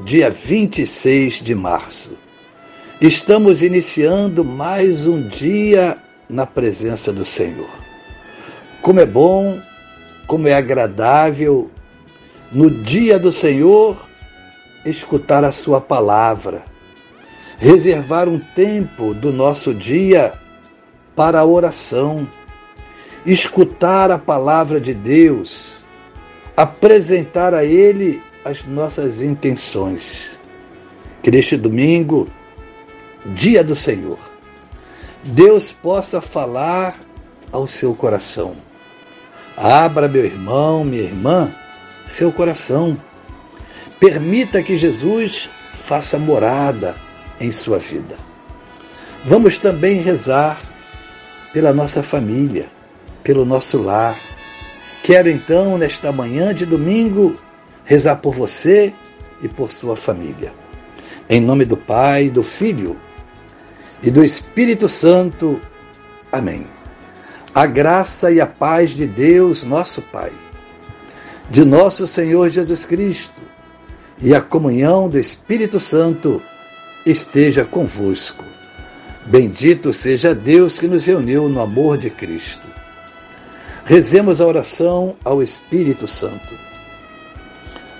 dia 26 de março. Estamos iniciando mais um dia na presença do Senhor. Como é bom, como é agradável no dia do Senhor escutar a Sua palavra, reservar um tempo do nosso dia para a oração, escutar a palavra de Deus, apresentar a Ele as nossas intenções. Que neste domingo, dia do Senhor, Deus possa falar ao seu coração. Abra, meu irmão, minha irmã, seu coração. Permita que Jesus faça morada em sua vida. Vamos também rezar pela nossa família, pelo nosso lar. Quero então, nesta manhã de domingo, rezar por você e por sua família. Em nome do Pai, do Filho e do Espírito Santo. Amém. A graça e a paz de Deus, nosso Pai, de nosso Senhor Jesus Cristo e a comunhão do Espírito Santo esteja convosco. Bendito seja Deus que nos reuniu no amor de Cristo. Rezemos a oração ao Espírito Santo.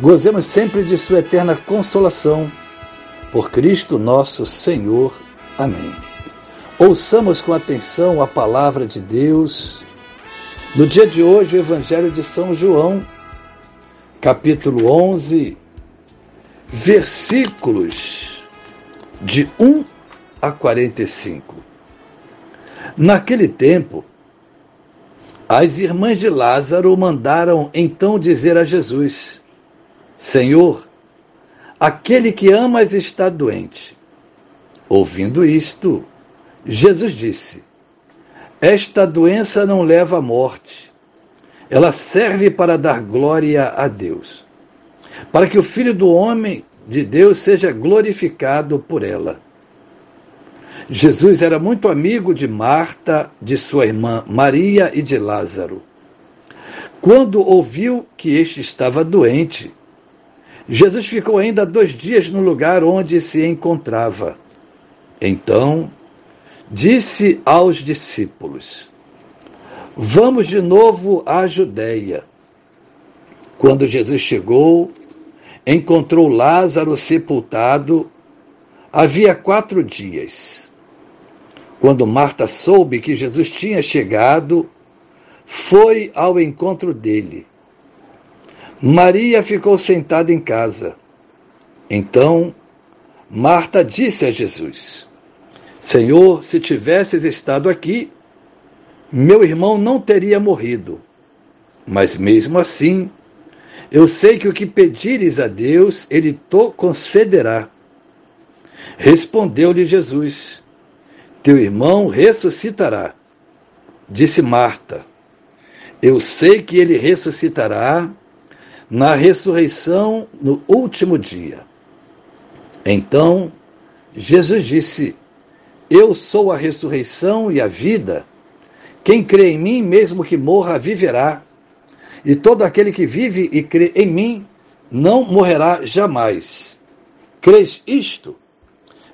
Gozemos sempre de Sua eterna consolação. Por Cristo nosso Senhor. Amém. Ouçamos com atenção a palavra de Deus. No dia de hoje, o Evangelho de São João, capítulo 11, versículos de 1 a 45. Naquele tempo, as irmãs de Lázaro mandaram então dizer a Jesus: Senhor, aquele que amas está doente. Ouvindo isto, Jesus disse: Esta doença não leva à morte. Ela serve para dar glória a Deus, para que o Filho do Homem de Deus seja glorificado por ela. Jesus era muito amigo de Marta, de sua irmã Maria e de Lázaro. Quando ouviu que este estava doente, Jesus ficou ainda dois dias no lugar onde se encontrava. Então, disse aos discípulos: Vamos de novo à Judéia. Quando Jesus chegou, encontrou Lázaro sepultado havia quatro dias. Quando Marta soube que Jesus tinha chegado, foi ao encontro dele Maria ficou sentada em casa. Então, Marta disse a Jesus: Senhor, se tivesses estado aqui, meu irmão não teria morrido. Mas mesmo assim, eu sei que o que pedires a Deus, ele te concederá. Respondeu-lhe Jesus: Teu irmão ressuscitará. Disse Marta: Eu sei que ele ressuscitará na ressurreição no último dia. Então, Jesus disse: Eu sou a ressurreição e a vida. Quem crê em mim, mesmo que morra, viverá. E todo aquele que vive e crê em mim, não morrerá jamais. Crês isto?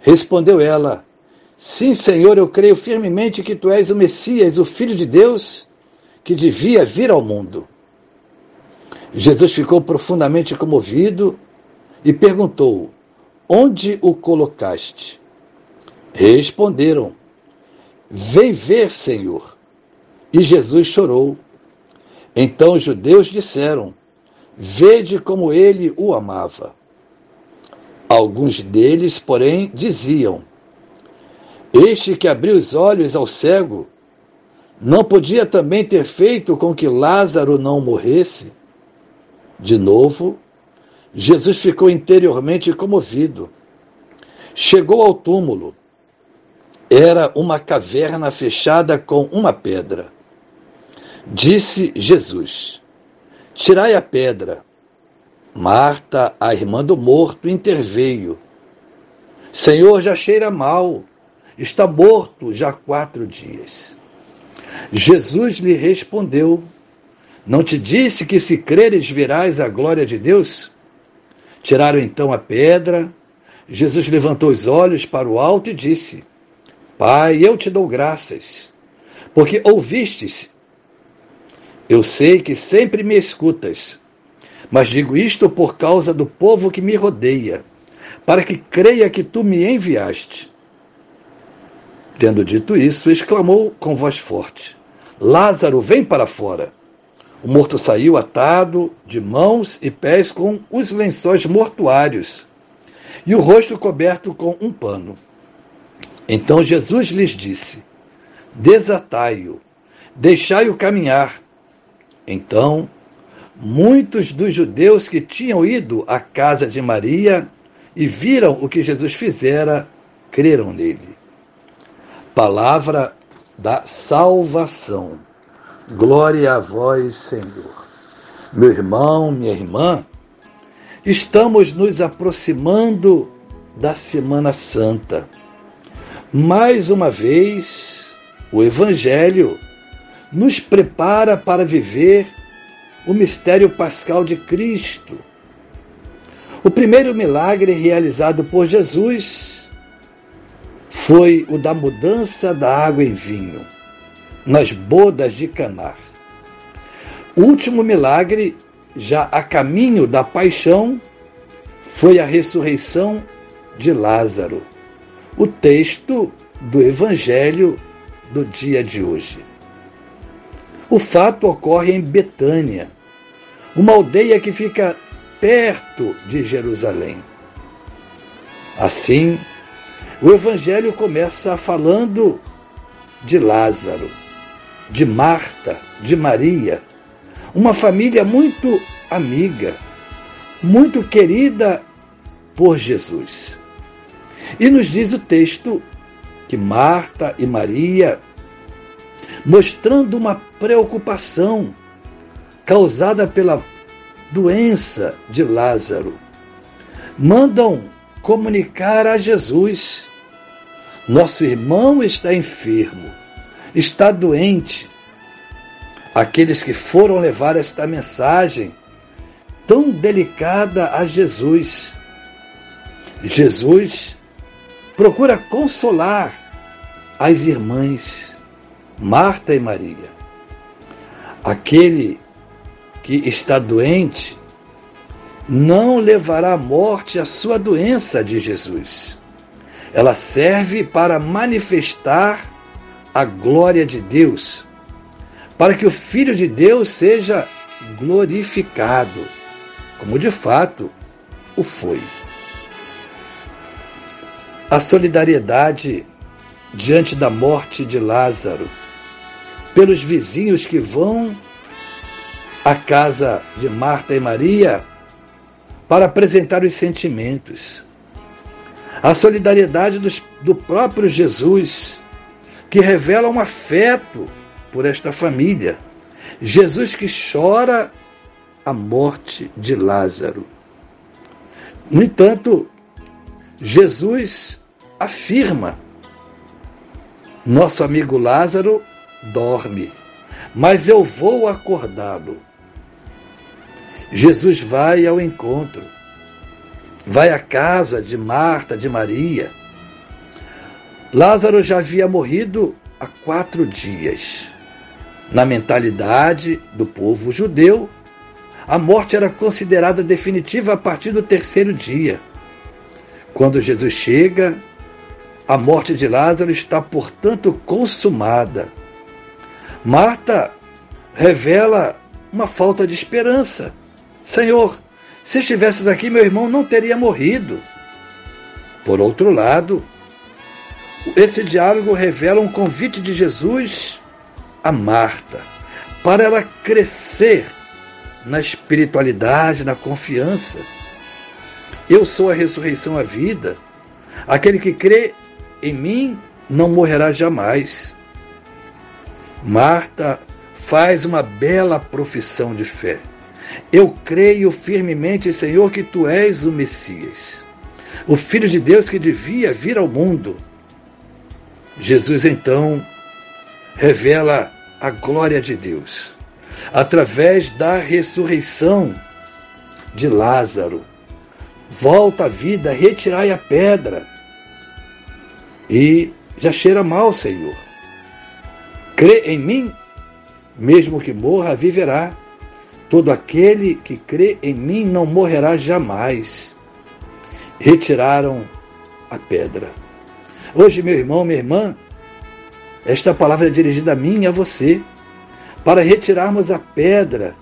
Respondeu ela: Sim, Senhor, eu creio firmemente que tu és o Messias, o Filho de Deus, que devia vir ao mundo. Jesus ficou profundamente comovido e perguntou: Onde o colocaste? Responderam: Vem ver, Senhor. E Jesus chorou. Então os judeus disseram: Vede como ele o amava. Alguns deles, porém, diziam: Este que abriu os olhos ao cego, não podia também ter feito com que Lázaro não morresse? De novo, Jesus ficou interiormente comovido. Chegou ao túmulo. Era uma caverna fechada com uma pedra. Disse Jesus: Tirai a pedra. Marta, a irmã do morto, interveio. Senhor, já cheira mal. Está morto já há quatro dias. Jesus lhe respondeu: Não te disse que se creres verás a glória de Deus? Tiraram então a pedra. Jesus levantou os olhos para o alto e disse: Pai, eu te dou graças, porque ouvistes. Eu sei que sempre me escutas, mas digo isto por causa do povo que me rodeia, para que creia que tu me enviaste. Tendo dito isso, exclamou com voz forte: Lázaro, vem para fora. O morto saiu atado de mãos e pés com os lençóis mortuários e o rosto coberto com um pano. Então Jesus lhes disse: Desatai-o, deixai-o caminhar. Então, muitos dos judeus que tinham ido à casa de Maria e viram o que Jesus fizera, creram nele palavra da salvação. Glória a vós, Senhor. Meu irmão, minha irmã, estamos nos aproximando da Semana Santa. Mais uma vez, o Evangelho nos prepara para viver o mistério pascal de Cristo. O primeiro milagre realizado por Jesus foi o da mudança da água em vinho, nas bodas de Canar. O último milagre, já a caminho da paixão, foi a ressurreição de Lázaro, o texto do Evangelho do dia de hoje. O fato ocorre em Betânia, uma aldeia que fica perto de Jerusalém. Assim, o Evangelho começa falando de Lázaro, de Marta, de Maria, uma família muito amiga, muito querida por Jesus. E nos diz o texto que Marta e Maria, mostrando uma preocupação causada pela doença de Lázaro, mandam comunicar a Jesus nosso irmão está enfermo, está doente. Aqueles que foram levar esta mensagem tão delicada a Jesus. Jesus procura consolar as irmãs Marta e Maria. Aquele que está doente não levará à morte a sua doença de Jesus. Ela serve para manifestar a glória de Deus, para que o Filho de Deus seja glorificado, como de fato o foi. A solidariedade diante da morte de Lázaro, pelos vizinhos que vão à casa de Marta e Maria para apresentar os sentimentos a solidariedade dos, do próprio Jesus, que revela um afeto por esta família. Jesus que chora a morte de Lázaro. No entanto, Jesus afirma: nosso amigo Lázaro dorme, mas eu vou acordá-lo. Jesus vai ao encontro vai à casa de Marta, de Maria. Lázaro já havia morrido há quatro dias. Na mentalidade do povo judeu, a morte era considerada definitiva a partir do terceiro dia, Quando Jesus chega, a morte de Lázaro está, portanto, consumada. Marta revela uma falta de esperança. Senhor, se estivesses aqui, meu irmão não teria morrido. Por outro lado, esse diálogo revela um convite de Jesus a Marta para ela crescer na espiritualidade, na confiança. Eu sou a ressurreição, a vida. Aquele que crê em mim não morrerá jamais. Marta faz uma bela profissão de fé. Eu creio firmemente, Senhor, que tu és o Messias, o Filho de Deus que devia vir ao mundo. Jesus então revela a glória de Deus através da ressurreição de Lázaro. Volta à vida, retirai a pedra. E já cheira mal, Senhor. Crê em mim, mesmo que morra, viverá. Todo aquele que crê em mim não morrerá jamais. Retiraram a pedra. Hoje, meu irmão, minha irmã, esta palavra é dirigida a mim e a você, para retirarmos a pedra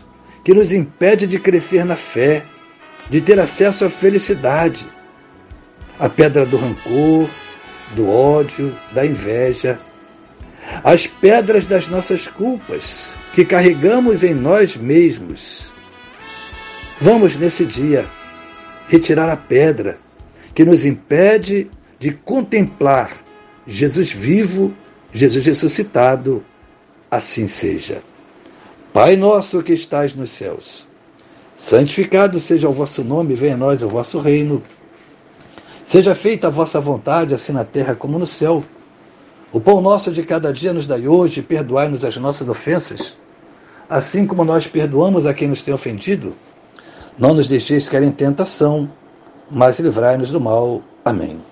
que nos impede de crescer na fé, de ter acesso à felicidade. A pedra do rancor, do ódio, da inveja. As pedras das nossas culpas que carregamos em nós mesmos. Vamos nesse dia retirar a pedra que nos impede de contemplar Jesus vivo Jesus ressuscitado, assim seja. Pai nosso que estais nos céus, santificado seja o vosso nome, venha a nós o vosso reino. Seja feita a vossa vontade, assim na terra como no céu. O pão nosso de cada dia nos dai hoje, perdoai-nos as nossas ofensas, assim como nós perdoamos a quem nos tem ofendido. Não nos deixeis cair em tentação, mas livrai-nos do mal. Amém.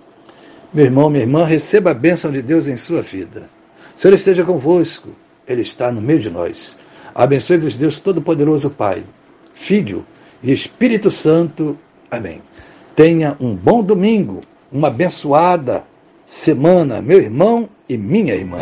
Meu irmão, minha irmã, receba a bênção de Deus em sua vida. O Senhor esteja convosco, Ele está no meio de nós. Abençoe-vos, Deus Todo-Poderoso, Pai, Filho e Espírito Santo. Amém. Tenha um bom domingo, uma abençoada semana, meu irmão e minha irmã.